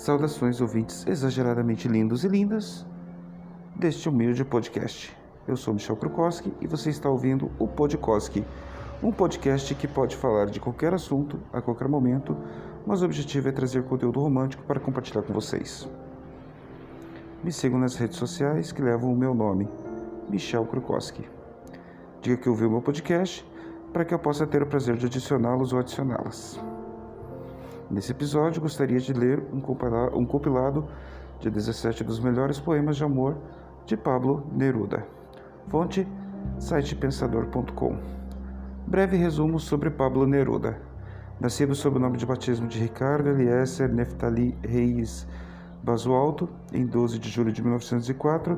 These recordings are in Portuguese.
Saudações ouvintes exageradamente lindos e lindas deste humilde podcast. Eu sou Michel Krukowski e você está ouvindo o Podkoski, um podcast que pode falar de qualquer assunto a qualquer momento, mas o objetivo é trazer conteúdo romântico para compartilhar com vocês. Me sigam nas redes sociais que levam o meu nome, Michel Krukowski. Diga que ouviu meu podcast para que eu possa ter o prazer de adicioná-los ou adicioná-las. Nesse episódio, gostaria de ler um compilado de 17 dos melhores poemas de amor de Pablo Neruda. Fonte sitepensador.com. Breve resumo sobre Pablo Neruda. Nascido sob o nome de batismo de Ricardo Eliezer Neftali Reis Basualto, em 12 de julho de 1904,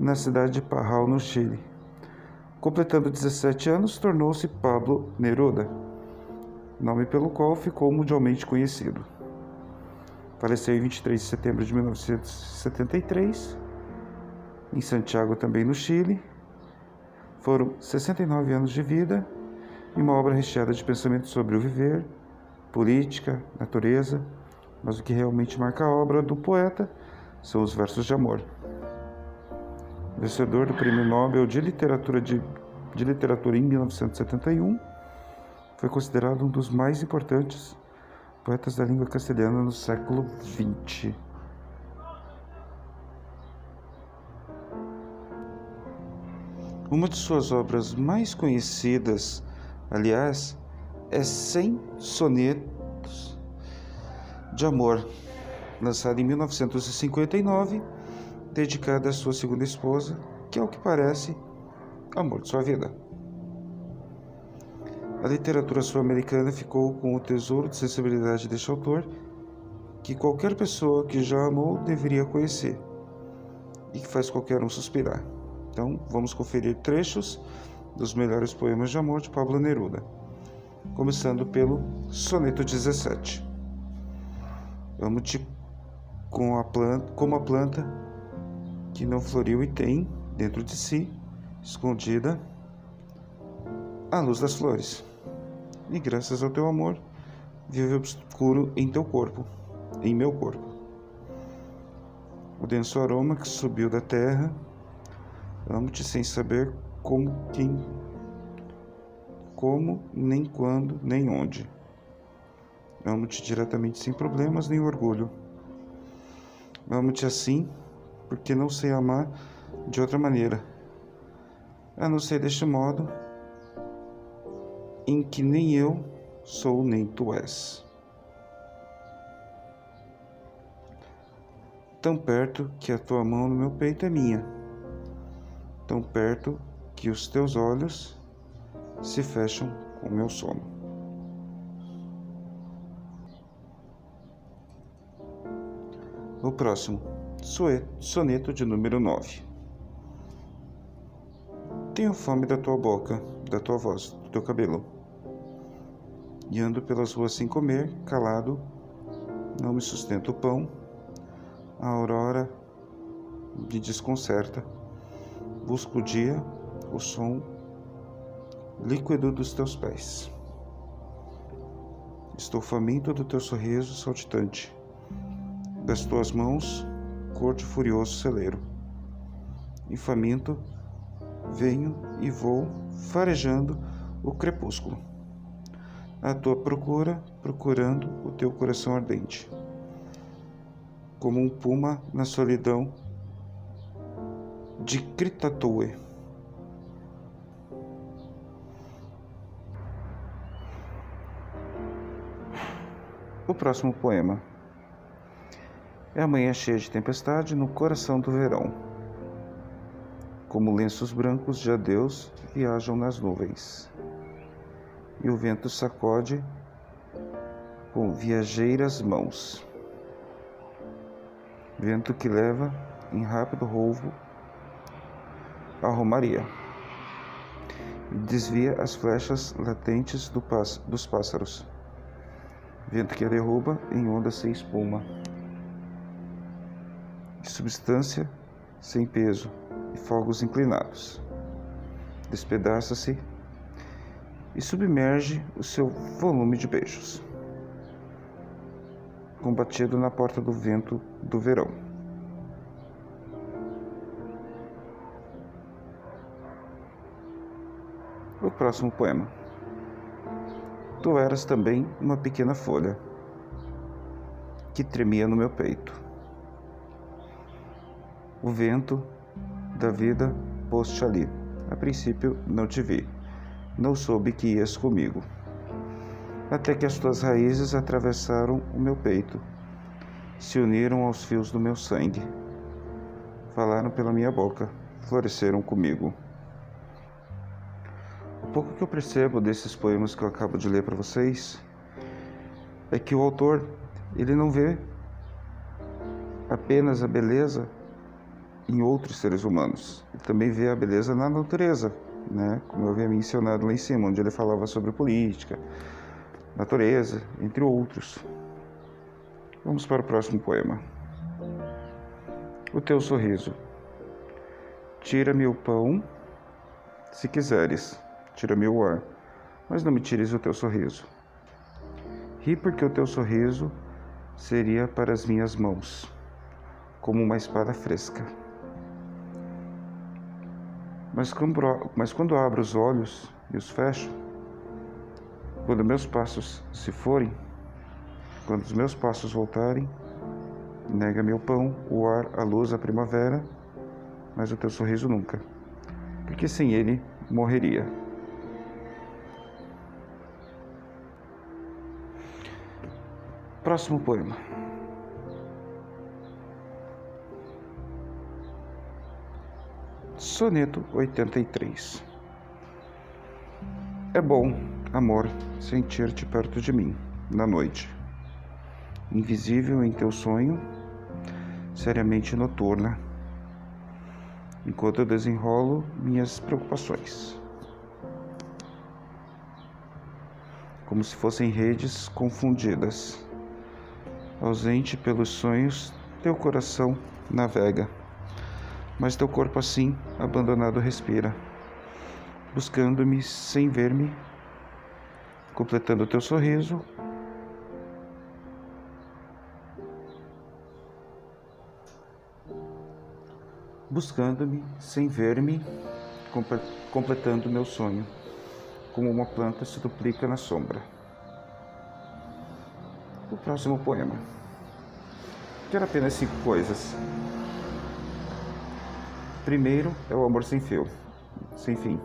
na cidade de Parral, no Chile. Completando 17 anos, tornou-se Pablo Neruda nome pelo qual ficou mundialmente conhecido. Faleceu em 23 de setembro de 1973, em Santiago, também no Chile. Foram 69 anos de vida e uma obra recheada de pensamentos sobre o viver, política, natureza, mas o que realmente marca a obra do poeta são os versos de amor. Vencedor do Prêmio Nobel de Literatura, de, de Literatura em 1971 foi considerado um dos mais importantes poetas da língua castelhana no século XX. Uma de suas obras mais conhecidas, aliás, é Cem Sonetos de Amor, lançada em 1959, dedicada à sua segunda esposa, que, ao que parece, amor de sua vida. A literatura sul-americana ficou com o tesouro de sensibilidade deste autor, que qualquer pessoa que já amou deveria conhecer e que faz qualquer um suspirar. Então, vamos conferir trechos dos melhores poemas de amor de Pablo Neruda, começando pelo Soneto 17. Amo-te com a planta, como a planta que não floriu e tem dentro de si, escondida, a luz das flores e graças ao teu amor, vive obscuro em teu corpo, em meu corpo. O denso aroma que subiu da terra, amo-te sem saber como, quem, como, nem quando, nem onde. Amo-te diretamente sem problemas nem orgulho. Amo-te assim, porque não sei amar de outra maneira. A não ser deste modo, em que nem eu sou nem tu és. Tão perto que a tua mão no meu peito é minha, tão perto que os teus olhos se fecham com o meu sono. O próximo, soneto de número 9. Tenho fome da tua boca, da tua voz, do teu cabelo e ando pelas ruas sem comer, calado, não me sustento o pão, a aurora me desconcerta, busco o dia, o som líquido dos teus pés. Estou faminto do teu sorriso saltitante, das tuas mãos, cor de furioso celeiro. E faminto, venho e vou farejando o crepúsculo à tua procura, procurando o teu coração ardente. Como um puma na solidão de Critatue. O próximo poema é a manhã cheia de tempestade no coração do verão. Como lenços brancos de adeus viajam nas nuvens e o vento sacode com viajeiras mãos. Vento que leva em rápido roubo a romaria e desvia as flechas latentes do dos pássaros. Vento que a derruba em onda sem espuma, de substância sem peso e fogos inclinados. Despedaça-se e submerge o seu volume de beijos. combatido na porta do vento do verão. O próximo poema. Tu eras também uma pequena folha que tremia no meu peito. O vento da vida pôs-te ali. A princípio não te vi, não soube que ias comigo. Até que as tuas raízes atravessaram o meu peito, se uniram aos fios do meu sangue, falaram pela minha boca, floresceram comigo. O pouco que eu percebo desses poemas que eu acabo de ler para vocês é que o autor ele não vê apenas a beleza em outros seres humanos, ele também vê a beleza na natureza, né? Como eu havia mencionado lá em cima, onde ele falava sobre política, natureza, entre outros. Vamos para o próximo poema. O teu sorriso. Tira-me o pão, se quiseres, tira-me o ar, mas não me tires o teu sorriso. Ri porque o teu sorriso seria para as minhas mãos, como uma espada fresca. Mas quando, mas quando abro os olhos e os fecho, quando meus passos se forem, quando os meus passos voltarem, nega-me o pão, o ar, a luz, a primavera, mas o teu sorriso nunca, porque sem ele morreria. Próximo poema. Soneto 83 É bom, amor, sentir-te perto de mim, na noite, invisível em teu sonho, seriamente noturna, enquanto eu desenrolo minhas preocupações. Como se fossem redes confundidas. Ausente pelos sonhos, teu coração navega, mas teu corpo assim, abandonado, respira, buscando-me sem ver-me, completando teu sorriso. Buscando-me sem ver-me, completando meu sonho, como uma planta se duplica na sombra o próximo poema. Quero apenas cinco coisas. Primeiro é o amor sem fio, sem fim.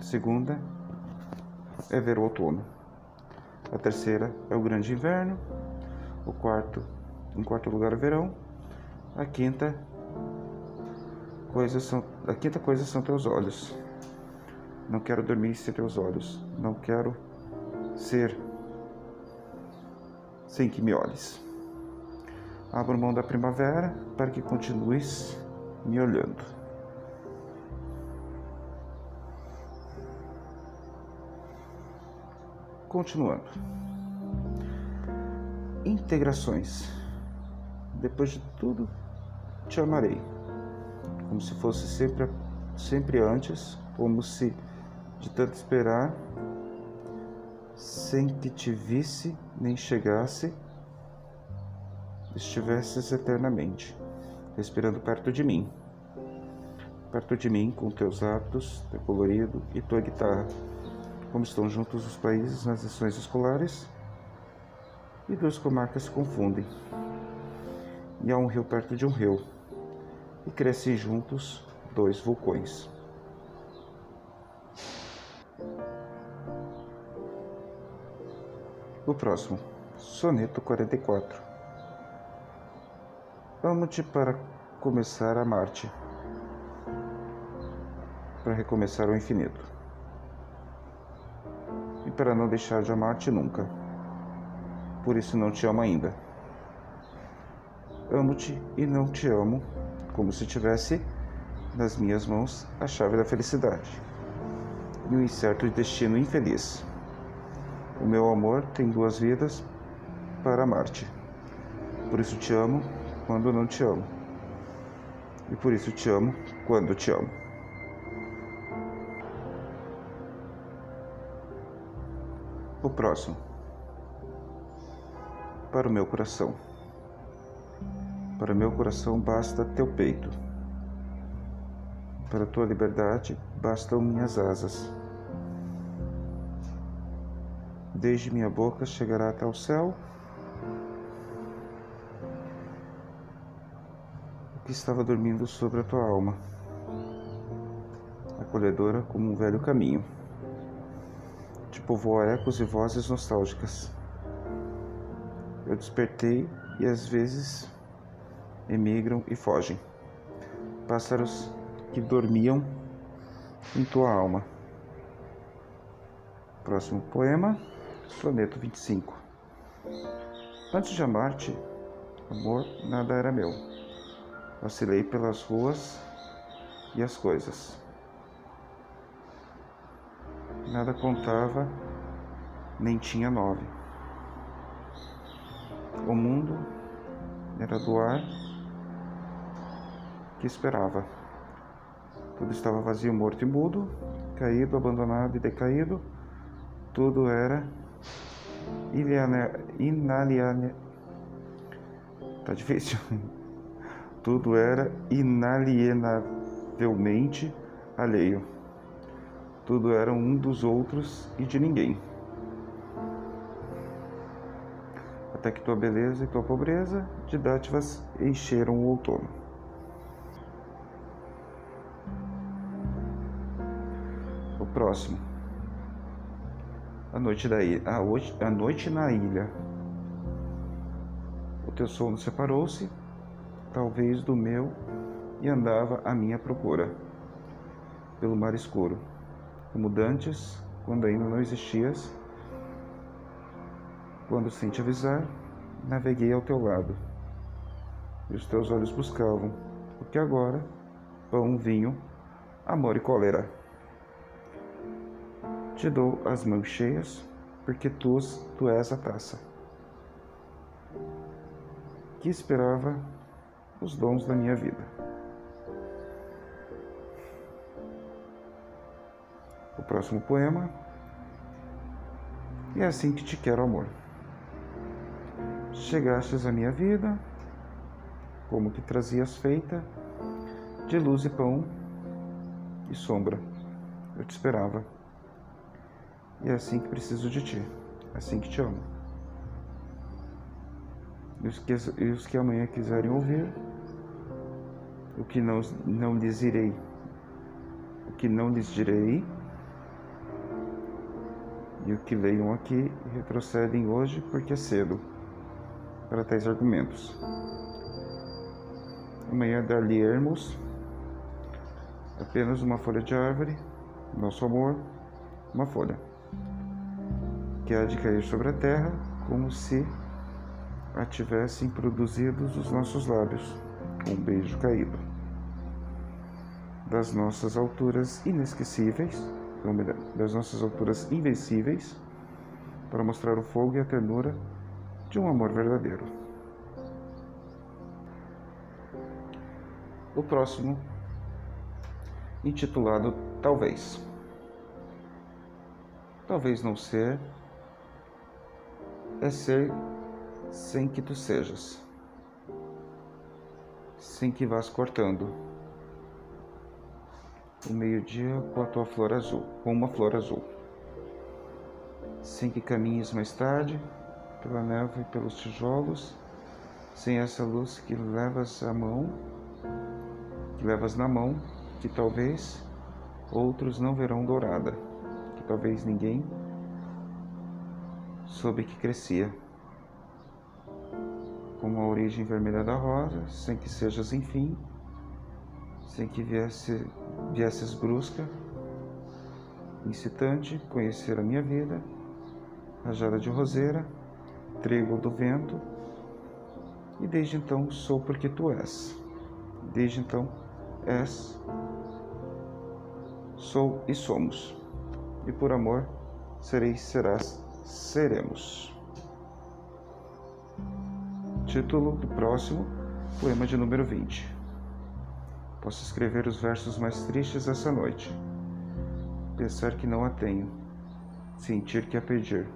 Segunda é ver o outono. A terceira é o grande inverno. O quarto, em quarto lugar, o verão. A quinta coisa são, a quinta coisa são teus olhos. Não quero dormir sem teus olhos. Não quero ser sem que me olhes. Abro mão da primavera para que continues me olhando. Continuando. Integrações. Depois de tudo, te amarei. Como se fosse sempre, sempre antes, como se de tanto esperar sem que te visse nem chegasse, estivesses eternamente, respirando perto de mim. Perto de mim, com teus hábitos, teu colorido e tua guitarra, como estão juntos os países nas lições escolares, e duas comarcas se confundem. E há um rio perto de um rio, e crescem juntos dois vulcões. O próximo, soneto 44. Amo-te para começar a amar-te, para recomeçar o infinito, e para não deixar de amar-te nunca. Por isso não te amo ainda. Amo-te e não te amo, como se tivesse nas minhas mãos a chave da felicidade e um incerto destino infeliz. O meu amor tem duas vidas para amar-te. Por isso te amo quando não te amo. E por isso te amo quando te amo. O próximo. para o meu coração. Para meu coração basta teu peito. Para tua liberdade bastam minhas asas. Desde minha boca chegará até o céu que estava dormindo sobre a tua alma, acolhedora como um velho caminho. Te povoa ecos e vozes nostálgicas. Eu despertei e às vezes emigram e fogem. Pássaros que dormiam em tua alma. Próximo poema, soneto 25. Antes de amar-te, amor, nada era meu. Vacilei pelas ruas e as coisas. Nada contava, nem tinha nove. O mundo era do ar que esperava. Tudo estava vazio, morto e mudo, caído, abandonado e decaído. Tudo era inaliane... Tá difícil. Tudo era inalienavelmente alheio. Tudo era um dos outros e de ninguém. Até que tua beleza e tua pobreza de dádivas encheram o outono. O próximo. A noite da ilha. A, a noite na ilha. O teu sono separou-se, talvez do meu, e andava à minha procura, pelo mar escuro, como dantes, quando ainda não existias. Quando sem te avisar, naveguei ao teu lado, e os teus olhos buscavam, o que agora, pão, vinho, amor e cólera. Te dou as mãos cheias, porque tu, tu és a taça. Que esperava os dons da minha vida. O próximo poema. É assim que te quero, amor. Chegastes à minha vida, como que trazias feita, de luz e pão e sombra. Eu te esperava. E é assim que preciso de ti, é assim que te amo. E os que, e os que amanhã quiserem ouvir, o que não, não lhes direi, o que não lhes direi, e o que leiam aqui retrocedem hoje porque é cedo para tais argumentos. Amanhã dar-lhe-ermos apenas uma folha de árvore, nosso amor, uma folha que há de cair sobre a terra, como se a tivessem produzidos os nossos lábios, um beijo caído. Das nossas alturas inesquecíveis, das nossas alturas invencíveis, para mostrar o fogo e a ternura de um amor verdadeiro. O próximo, intitulado Talvez. Talvez não ser é ser sem que tu sejas, sem que vás cortando o meio-dia com a tua flor azul, com uma flor azul, sem que caminhes mais tarde pela neve e pelos tijolos, sem essa luz que levas à mão, que levas na mão, que talvez outros não verão dourada, que talvez ninguém soube que crescia, como a origem vermelha da rosa, sem que sejas enfim, sem que viesse, viesses brusca, incitante, conhecer a minha vida, rajada de roseira, trigo do vento, e desde então sou porque tu és. Desde então és, sou e somos, e por amor sereis, serás seremos. Título do próximo, poema de número 20. Posso escrever os versos mais tristes essa noite. Pensar que não a tenho. Sentir que a pedir.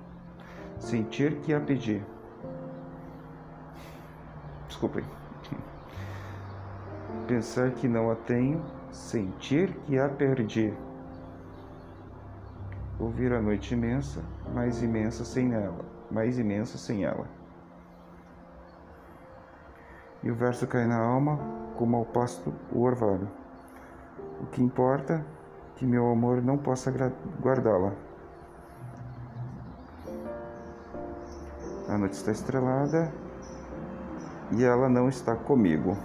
Sentir que a pedir. desculpem. Pensar que não a tenho, sentir que a perdi. Ouvir a noite imensa, mais imensa sem ela, mais imensa sem ela. E o verso cai na alma como ao pasto o orvalho. O que importa que meu amor não possa guardá-la. A noite está estrelada e ela não está comigo.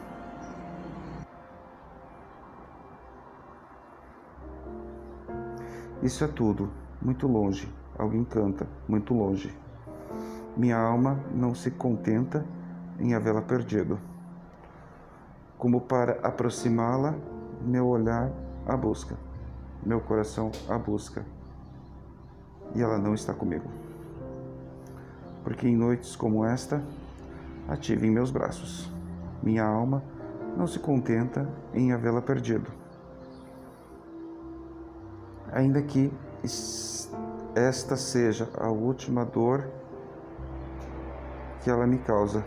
Isso é tudo, muito longe. Alguém canta, muito longe. Minha alma não se contenta em havê-la perdido. Como para aproximá-la, meu olhar a busca, meu coração a busca. E ela não está comigo. Porque em noites como esta, a tive em meus braços. Minha alma não se contenta em havê-la perdido. Ainda que esta seja a última dor que ela me causa,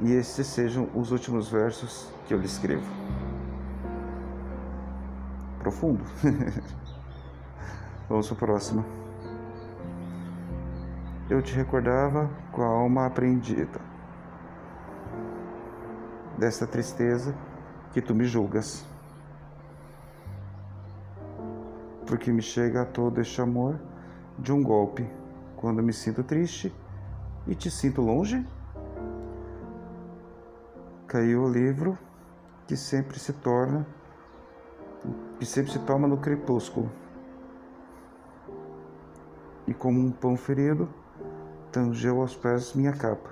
e estes sejam os últimos versos que eu lhe escrevo. Profundo. Vamos para o próximo eu te recordava com a alma apreendida desta tristeza que tu me julgas. Porque me chega a todo este amor de um golpe quando me sinto triste e te sinto longe? Caiu o livro que sempre se torna, que sempre se toma no crepúsculo. E como um pão ferido, tangeu aos pés minha capa.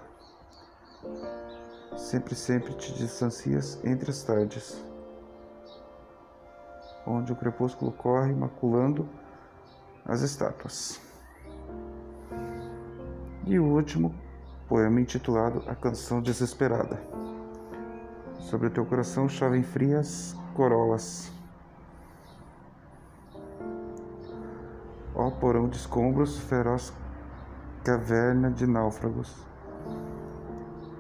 Sempre, sempre te distancias entre as tardes, onde o crepúsculo corre maculando as estátuas. E o último poema intitulado A Canção Desesperada. Sobre o teu coração chovem frias corolas. Ó porão de escombros, feroz caverna de náufragos.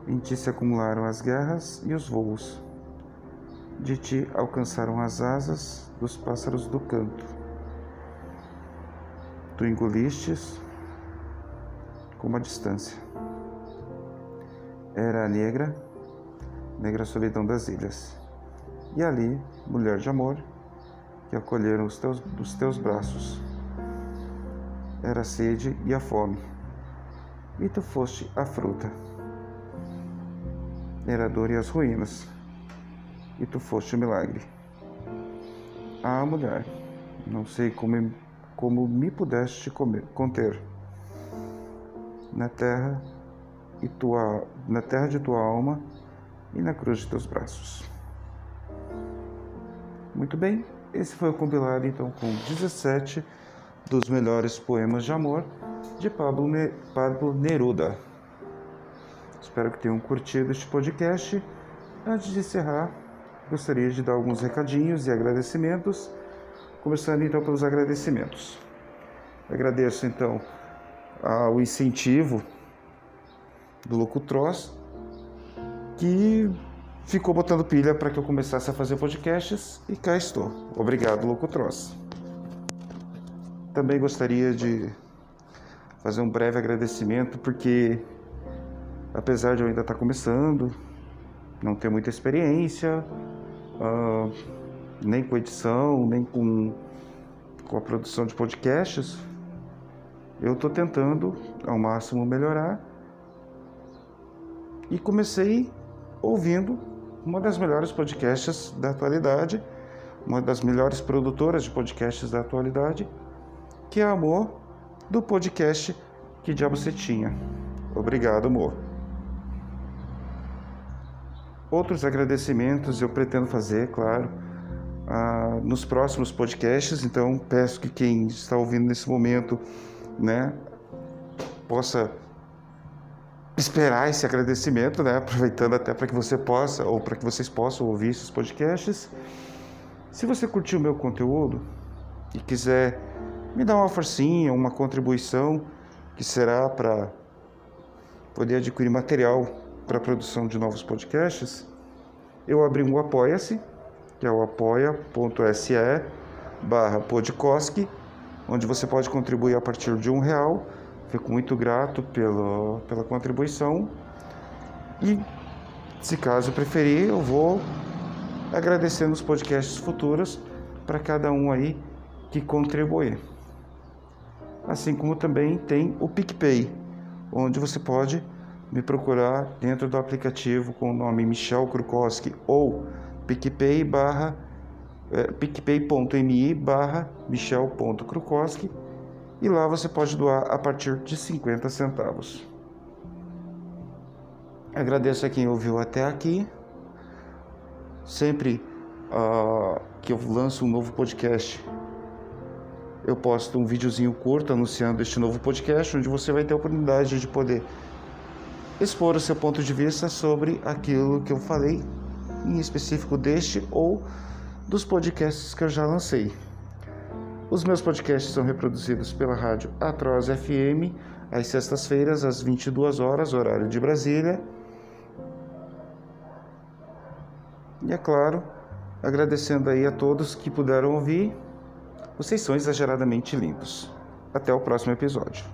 Em ti se acumularam as guerras e os voos. De ti alcançaram as asas dos pássaros do canto. Tu engolistes como a distância. Era negra, negra solidão das ilhas. E ali, mulher de amor, que acolheram os teus, os teus braços. Era a sede e a fome e tu foste a fruta. Era a dor e as ruínas, e tu foste o milagre. Ah, mulher, não sei como, como me pudeste comer, conter. Na terra e tua, na terra de tua alma e na cruz de teus braços. Muito bem, esse foi o compilado então com 17 dos melhores poemas de amor de Pablo, Pablo Neruda. Espero que tenham curtido este podcast. Antes de encerrar, gostaria de dar alguns recadinhos e agradecimentos, começando então pelos agradecimentos. Agradeço então ao incentivo do Locutroz, que ficou botando pilha para que eu começasse a fazer podcasts e cá estou. Obrigado, Locutroz. Também gostaria de fazer um breve agradecimento, porque apesar de eu ainda estar começando, não ter muita experiência, uh, nem com edição, nem com, com a produção de podcasts, eu estou tentando ao máximo melhorar. E comecei ouvindo uma das melhores podcasts da atualidade, uma das melhores produtoras de podcasts da atualidade, que é Amor do podcast Que Diabo Você Tinha. Obrigado, amor. Outros agradecimentos eu pretendo fazer, claro, ah, nos próximos podcasts, então peço que quem está ouvindo nesse momento, né, possa esperar esse agradecimento, né, aproveitando até para que você possa, ou para que vocês possam ouvir esses podcasts. Se você curtiu o meu conteúdo e quiser me dá uma forcinha, uma contribuição que será para poder adquirir material para a produção de novos podcasts, eu abri um Apoia-se, que é o apoia.se barra onde você pode contribuir a partir de um real. Fico muito grato pela, pela contribuição. E, se caso preferir, eu vou agradecendo os podcasts futuros para cada um aí que contribuir. Assim como também tem o PicPay, onde você pode me procurar dentro do aplicativo com o nome Michel Krukowski ou picpay barra é, picpay.me barra michel.krukowski e lá você pode doar a partir de 50 centavos. Agradeço a quem ouviu até aqui. Sempre uh, que eu lanço um novo podcast, eu posto um videozinho curto anunciando este novo podcast, onde você vai ter a oportunidade de poder expor o seu ponto de vista sobre aquilo que eu falei, em específico deste ou dos podcasts que eu já lancei. Os meus podcasts são reproduzidos pela rádio Atroz FM às sextas-feiras às 22 horas, horário de Brasília. E é claro, agradecendo aí a todos que puderam ouvir. Vocês são exageradamente lindos. Até o próximo episódio.